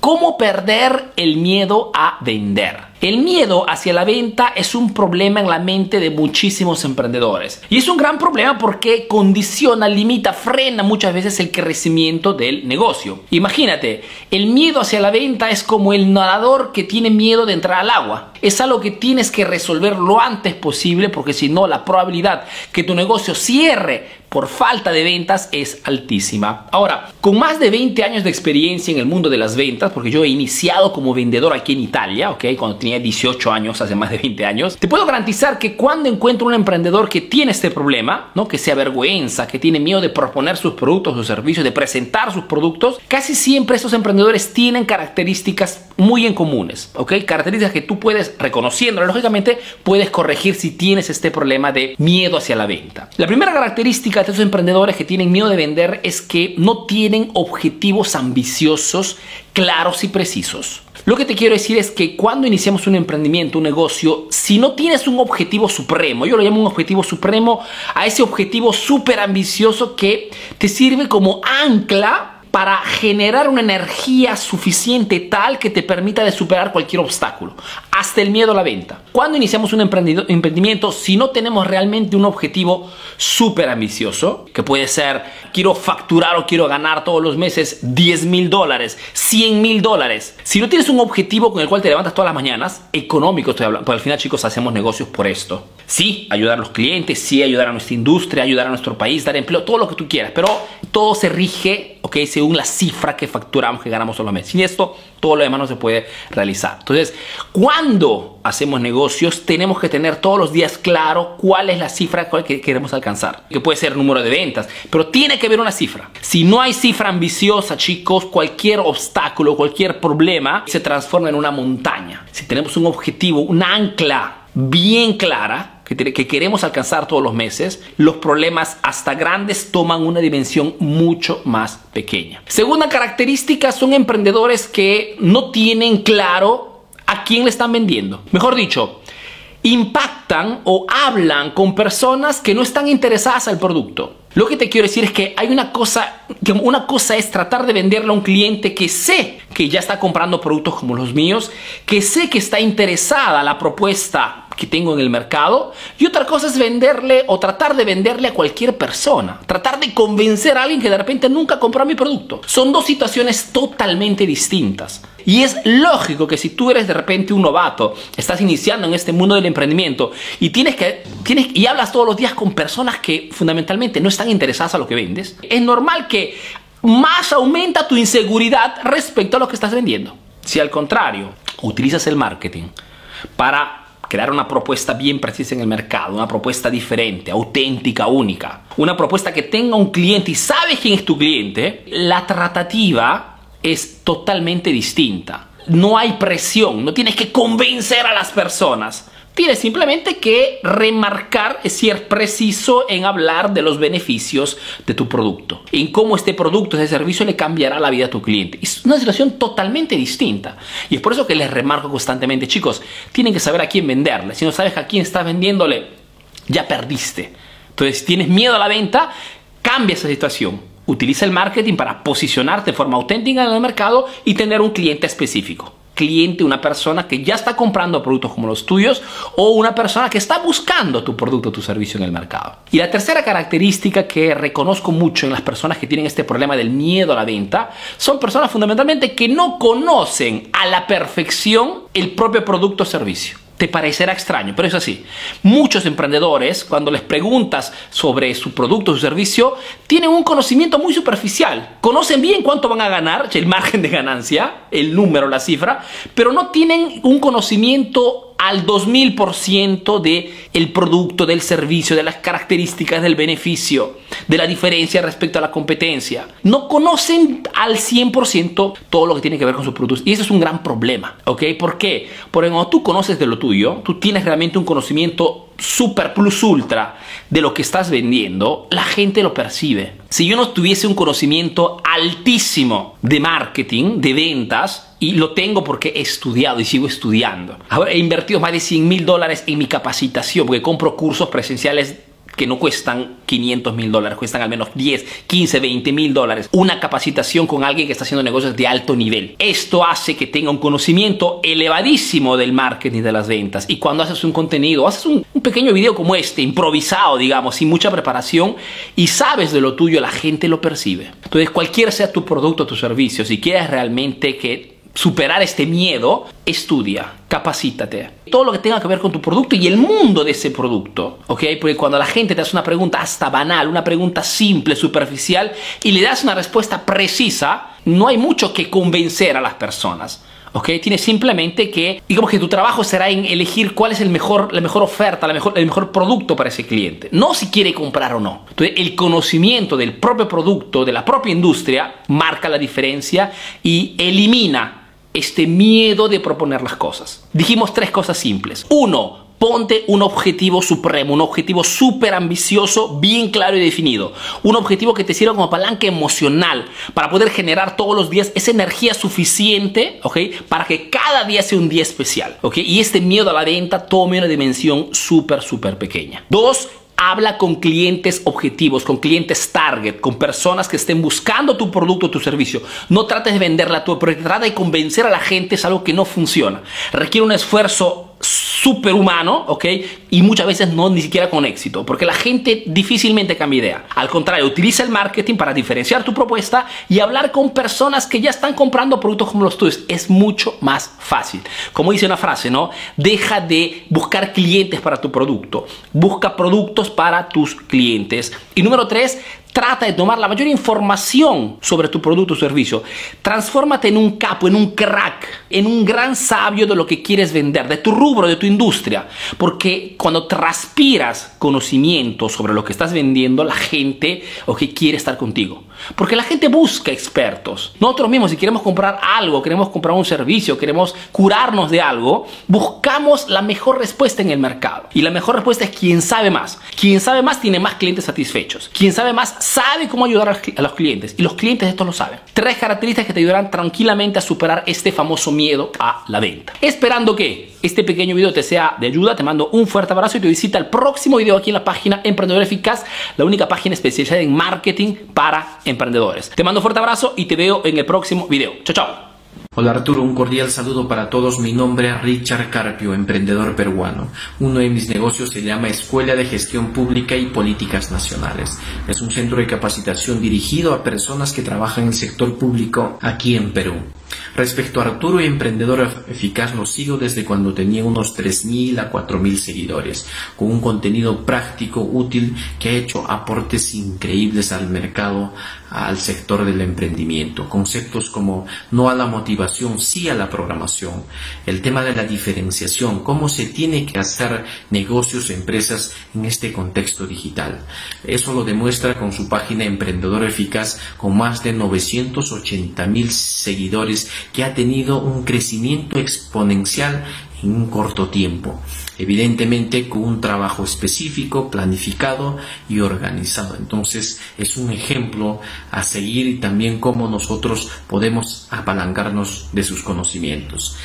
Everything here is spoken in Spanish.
¿Cómo perder el miedo a vender? El miedo hacia la venta es un problema en la mente de muchísimos emprendedores. Y es un gran problema porque condiciona, limita, frena muchas veces el crecimiento del negocio. Imagínate, el miedo hacia la venta es como el nadador que tiene miedo de entrar al agua. Es algo que tienes que resolver lo antes posible porque si no la probabilidad que tu negocio cierre por falta de ventas es altísima. Ahora, con más de 20 años de experiencia en el mundo de las ventas, porque yo he iniciado como vendedor aquí en Italia, ¿ok? Cuando tenía 18 años, hace más de 20 años, te puedo garantizar que cuando encuentro un emprendedor que tiene este problema, ¿no? que se avergüenza, que tiene miedo de proponer sus productos o servicios, de presentar sus productos, casi siempre estos emprendedores tienen características muy en comunes, ¿ok? Características que tú puedes, reconociendo, lógicamente, puedes corregir si tienes este problema de miedo hacia la venta. La primera característica de estos emprendedores que tienen miedo de vender es que no tienen objetivos ambiciosos, claros y precisos. Lo que te quiero decir es que cuando iniciamos un emprendimiento, un negocio, si no tienes un objetivo supremo, yo lo llamo un objetivo supremo, a ese objetivo súper ambicioso que te sirve como ancla para generar una energía suficiente tal que te permita de superar cualquier obstáculo, hasta el miedo a la venta. Cuando iniciamos un emprendimiento, si no tenemos realmente un objetivo súper ambicioso, que puede ser quiero facturar o quiero ganar todos los meses 10 mil dólares, 100 mil dólares, si no tienes un objetivo con el cual te levantas todas las mañanas, económico estoy hablando, porque al final chicos hacemos negocios por esto. Sí, ayudar a los clientes, sí, ayudar a nuestra industria, ayudar a nuestro país, dar empleo, todo lo que tú quieras, pero todo se rige, ok, según la cifra que facturamos, que ganamos solamente. Sin esto, todo lo demás no se puede realizar. Entonces, cuando hacemos negocios, tenemos que tener todos los días claro cuál es la cifra que queremos alcanzar. Que puede ser número de ventas, pero tiene que haber una cifra. Si no hay cifra ambiciosa, chicos, cualquier obstáculo, cualquier problema se transforma en una montaña. Si tenemos un objetivo, una ancla bien clara, que, queremos alcanzar todos los meses, los problemas hasta grandes toman una dimensión mucho más pequeña. Segunda característica son emprendedores que no tienen claro a quién le están vendiendo. Mejor dicho, impactan o hablan con personas que no están interesadas al producto. Lo que te quiero decir es que hay una cosa, que una cosa es tratar de venderle a un cliente que sé que ya está comprando productos como los míos, que sé que está interesada la propuesta que tengo en el mercado y otra cosa es venderle o tratar de venderle a cualquier persona, tratar de convencer a alguien que de repente nunca compró mi producto. Son dos situaciones totalmente distintas. Y es lógico que si tú eres de repente un novato, estás iniciando en este mundo del emprendimiento y tienes que tienes y hablas todos los días con personas que fundamentalmente no están interesadas a lo que vendes, es normal que más aumenta tu inseguridad respecto a lo que estás vendiendo. Si al contrario, utilizas el marketing para crear una propuesta bien precisa en el mercado, una propuesta diferente, auténtica, única, una propuesta que tenga un cliente y sabes quién es tu cliente, la tratativa es totalmente distinta. No hay presión, no tienes que convencer a las personas. Tienes simplemente que remarcar, es ser preciso en hablar de los beneficios de tu producto, en cómo este producto, ese servicio le cambiará la vida a tu cliente. Es una situación totalmente distinta. Y es por eso que les remarco constantemente, chicos, tienen que saber a quién venderle. Si no sabes a quién estás vendiéndole, ya perdiste. Entonces, si tienes miedo a la venta, cambia esa situación. Utiliza el marketing para posicionarte de forma auténtica en el mercado y tener un cliente específico cliente, una persona que ya está comprando productos como los tuyos o una persona que está buscando tu producto tu servicio en el mercado. Y la tercera característica que reconozco mucho en las personas que tienen este problema del miedo a la venta son personas fundamentalmente que no conocen a la perfección el propio producto o servicio te parecerá extraño, pero es así. Muchos emprendedores, cuando les preguntas sobre su producto o su servicio, tienen un conocimiento muy superficial. Conocen bien cuánto van a ganar, el margen de ganancia, el número, la cifra, pero no tienen un conocimiento al 2000% de el producto, del servicio, de las características del beneficio, de la diferencia respecto a la competencia. No conocen al 100% todo lo que tiene que ver con sus productos y eso es un gran problema, ¿ok? ¿Por qué? Porque cuando tú conoces de lo tuyo, tú tienes realmente un conocimiento super plus ultra de lo que estás vendiendo, la gente lo percibe. Si yo no tuviese un conocimiento altísimo de marketing, de ventas, y lo tengo porque he estudiado y sigo estudiando. He invertido más de 100 mil dólares en mi capacitación porque compro cursos presenciales que no cuestan 500 mil dólares, cuestan al menos 10, 15, 20 mil dólares. Una capacitación con alguien que está haciendo negocios de alto nivel. Esto hace que tenga un conocimiento elevadísimo del marketing de las ventas. Y cuando haces un contenido, haces un, pequeño video como este, improvisado, digamos, sin mucha preparación, y sabes de lo tuyo, la gente lo percibe. Entonces, cualquiera sea tu producto o tu servicio, si quieres realmente que superar este miedo, estudia, capacítate. Todo lo que tenga que ver con tu producto y el mundo de ese producto, ¿ok? Porque cuando la gente te hace una pregunta hasta banal, una pregunta simple, superficial, y le das una respuesta precisa, no hay mucho que convencer a las personas. ¿ok? Tienes simplemente que, digamos que tu trabajo será en elegir cuál es el mejor, la mejor oferta, la mejor, el mejor producto para ese cliente. No si quiere comprar o no. Entonces, el conocimiento del propio producto, de la propia industria, marca la diferencia y elimina este miedo de proponer las cosas. Dijimos tres cosas simples. Uno, ponte un objetivo supremo, un objetivo súper ambicioso, bien claro y definido. Un objetivo que te sirva como palanca emocional para poder generar todos los días esa energía suficiente, ¿ok? Para que cada día sea un día especial, ¿ok? Y este miedo a la venta tome una dimensión súper, súper pequeña. Dos, habla con clientes objetivos, con clientes target, con personas que estén buscando tu producto o tu servicio. No trates de venderla tú, pero trata de convencer a la gente es algo que no funciona. Requiere un esfuerzo superhumano, ¿ok? Y muchas veces no ni siquiera con éxito, porque la gente difícilmente cambia idea. Al contrario, utiliza el marketing para diferenciar tu propuesta y hablar con personas que ya están comprando productos como los tuyos. Es mucho más fácil. Como dice una frase, ¿no? Deja de buscar clientes para tu producto. Busca productos para tus clientes. Y número tres, Trata de tomar la mayor información sobre tu producto o servicio. Transfórmate en un capo, en un crack, en un gran sabio de lo que quieres vender, de tu rubro, de tu industria. Porque cuando transpiras conocimiento sobre lo que estás vendiendo, la gente o que quiere estar contigo. Porque la gente busca expertos. Nosotros mismos, si queremos comprar algo, queremos comprar un servicio, queremos curarnos de algo, buscamos la mejor respuesta en el mercado. Y la mejor respuesta es quien sabe más. Quien sabe más tiene más clientes satisfechos. Quien sabe más sabe cómo ayudar a los clientes. Y los clientes esto lo saben. Tres características que te ayudarán tranquilamente a superar este famoso miedo a la venta. Esperando que este pequeño video te sea de ayuda, te mando un fuerte abrazo y te visita el próximo video aquí en la página Emprendedor Eficaz, la única página especializada en marketing para emprendedores. Te mando un fuerte abrazo y te veo en el próximo video. Chao, chao. Hola Arturo, un cordial saludo para todos. Mi nombre es Richard Carpio, emprendedor peruano. Uno de mis negocios se llama Escuela de Gestión Pública y Políticas Nacionales. Es un centro de capacitación dirigido a personas que trabajan en el sector público aquí en Perú. Respecto a Arturo y Emprendedor Eficaz, lo sigo desde cuando tenía unos 3.000 a 4.000 seguidores, con un contenido práctico, útil, que ha hecho aportes increíbles al mercado, al sector del emprendimiento. Conceptos como no a la motivación, sí a la programación. El tema de la diferenciación, cómo se tiene que hacer negocios, empresas en este contexto digital. Eso lo demuestra con su página Emprendedor Eficaz, con más de 980.000 seguidores que ha tenido un crecimiento exponencial en un corto tiempo, evidentemente con un trabajo específico, planificado y organizado. Entonces es un ejemplo a seguir y también cómo nosotros podemos apalancarnos de sus conocimientos.